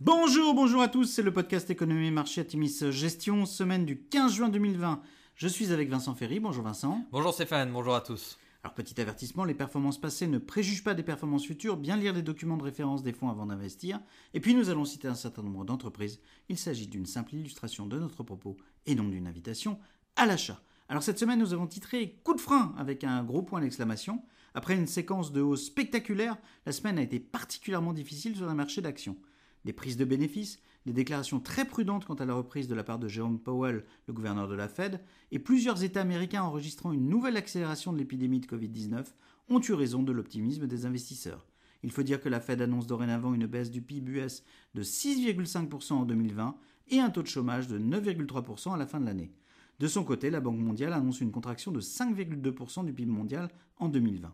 Bonjour, bonjour à tous, c'est le podcast Économie et Marché Atimis Gestion, semaine du 15 juin 2020. Je suis avec Vincent Ferry, bonjour Vincent. Bonjour Stéphane, bonjour à tous. Alors petit avertissement, les performances passées ne préjugent pas des performances futures, bien lire les documents de référence des fonds avant d'investir. Et puis nous allons citer un certain nombre d'entreprises. Il s'agit d'une simple illustration de notre propos et non d'une invitation à l'achat. Alors cette semaine, nous avons titré Coup de frein avec un gros point d'exclamation. Après une séquence de hausse spectaculaire, la semaine a été particulièrement difficile sur le marché d'actions des prises de bénéfices, des déclarations très prudentes quant à la reprise de la part de Jerome Powell, le gouverneur de la Fed, et plusieurs États américains enregistrant une nouvelle accélération de l'épidémie de Covid-19 ont eu raison de l'optimisme des investisseurs. Il faut dire que la Fed annonce dorénavant une baisse du PIB US de 6,5% en 2020 et un taux de chômage de 9,3% à la fin de l'année. De son côté, la Banque mondiale annonce une contraction de 5,2% du PIB mondial en 2020.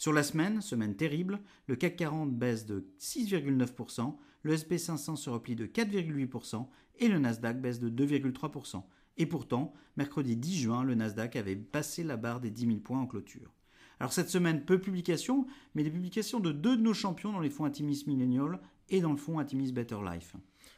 Sur la semaine, semaine terrible, le CAC 40 baisse de 6,9%, le SP500 se replie de 4,8% et le Nasdaq baisse de 2,3%. Et pourtant, mercredi 10 juin, le Nasdaq avait passé la barre des 10 000 points en clôture. Alors cette semaine, peu de publications, mais des publications de deux de nos champions dans les fonds Atimis Millennial et dans le fonds Atimis Better Life.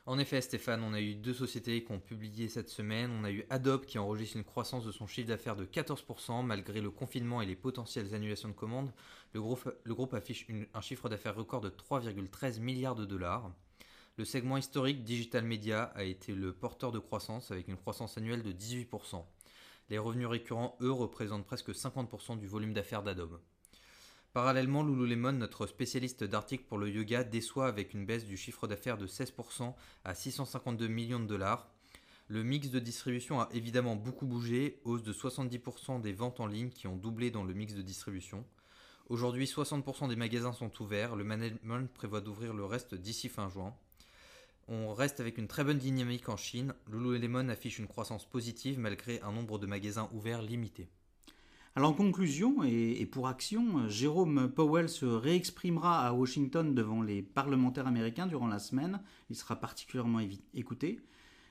En effet, Stéphane, on a eu deux sociétés qui ont publié cette semaine. On a eu Adobe qui enregistre une croissance de son chiffre d'affaires de 14% malgré le confinement et les potentielles annulations de commandes. Le groupe, affiche un chiffre d'affaires record de 3,13 milliards de dollars. Le segment historique Digital Media a été le porteur de croissance avec une croissance annuelle de 18%. Les revenus récurrents, eux, représentent presque 50% du volume d'affaires d'Adobe. Parallèlement, Lululemon, notre spécialiste d'articles pour le yoga, déçoit avec une baisse du chiffre d'affaires de 16% à 652 millions de dollars. Le mix de distribution a évidemment beaucoup bougé, hausse de 70% des ventes en ligne qui ont doublé dans le mix de distribution. Aujourd'hui, 60% des magasins sont ouverts, le management prévoit d'ouvrir le reste d'ici fin juin. On reste avec une très bonne dynamique en Chine. Lululemon affiche une croissance positive malgré un nombre de magasins ouverts limité. Alors en conclusion et, pour action, Jérôme Powell se réexprimera à Washington devant les parlementaires américains durant la semaine. Il sera particulièrement écouté.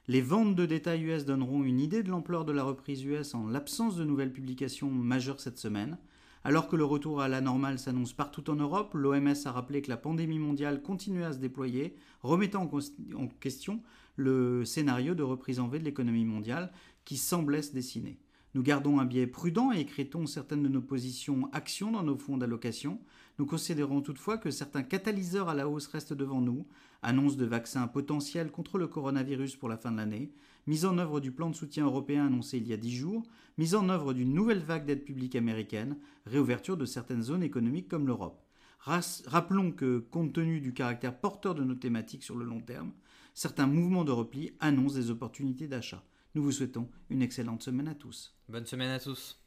Les ventes de détail US donneront une idée de l'ampleur de la reprise US en l'absence de nouvelles publications majeures cette semaine. Alors que le retour à la normale s'annonce partout en Europe, l'OMS a rappelé que la pandémie mondiale continuait à se déployer, remettant en question le scénario de reprise en V de l'économie mondiale qui semblait se dessiner. Nous gardons un biais prudent et écritons certaines de nos positions actions dans nos fonds d'allocation. Nous considérons toutefois que certains catalyseurs à la hausse restent devant nous. Annonce de vaccins potentiels contre le coronavirus pour la fin de l'année, mise en œuvre du plan de soutien européen annoncé il y a dix jours, mise en œuvre d'une nouvelle vague d'aide publique américaine, réouverture de certaines zones économiques comme l'Europe. Rappelons que, compte tenu du caractère porteur de nos thématiques sur le long terme, certains mouvements de repli annoncent des opportunités d'achat. Nous vous souhaitons une excellente semaine à tous. Bonne semaine à tous.